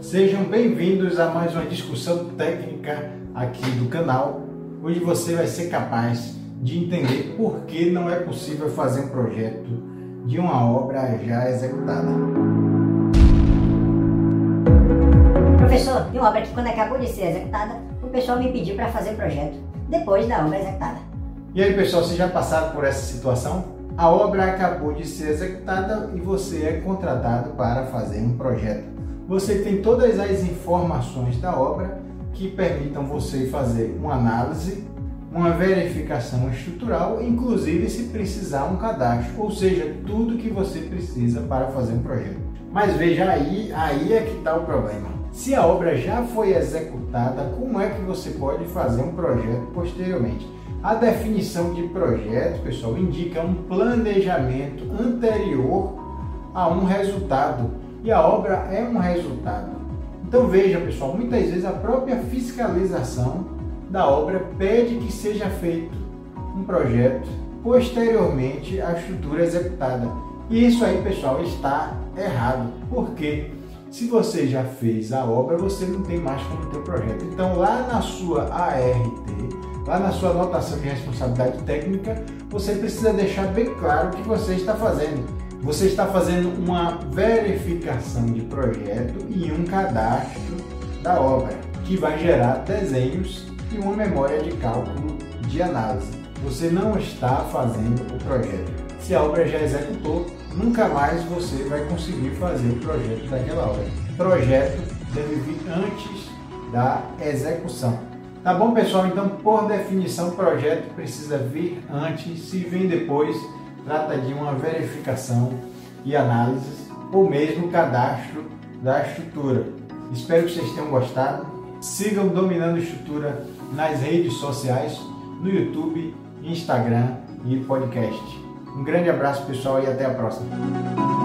Sejam bem-vindos a mais uma discussão técnica aqui do canal. Hoje você vai ser capaz de entender por que não é possível fazer um projeto de uma obra já executada. Professor, de uma obra que quando acabou de ser executada, o pessoal me pediu para fazer o projeto depois da obra executada. E aí, pessoal, vocês já passaram por essa situação? A obra acabou de ser executada e você é contratado para fazer um projeto você tem todas as informações da obra que permitam você fazer uma análise, uma verificação estrutural, inclusive se precisar um cadastro, ou seja, tudo que você precisa para fazer um projeto. Mas veja aí, aí é que está o problema. Se a obra já foi executada, como é que você pode fazer um projeto posteriormente? A definição de projeto, pessoal, indica um planejamento anterior a um resultado e a obra é um resultado. Então veja, pessoal, muitas vezes a própria fiscalização da obra pede que seja feito um projeto posteriormente à estrutura executada. E isso aí, pessoal, está errado. Porque se você já fez a obra, você não tem mais como ter o projeto. Então, lá na sua ART, lá na sua anotação de responsabilidade técnica, você precisa deixar bem claro o que você está fazendo você está fazendo uma verificação de projeto e um cadastro da obra, que vai gerar desenhos e uma memória de cálculo de análise. Você não está fazendo o projeto. Se a obra já executou, nunca mais você vai conseguir fazer o projeto daquela obra. Projeto deve vir antes da execução. Tá bom, pessoal? Então, por definição, projeto precisa vir antes. Se vem depois, trata de uma verificação e análise ou mesmo cadastro da estrutura. Espero que vocês tenham gostado. Sigam Dominando Estrutura nas redes sociais, no YouTube, Instagram e podcast. Um grande abraço pessoal e até a próxima.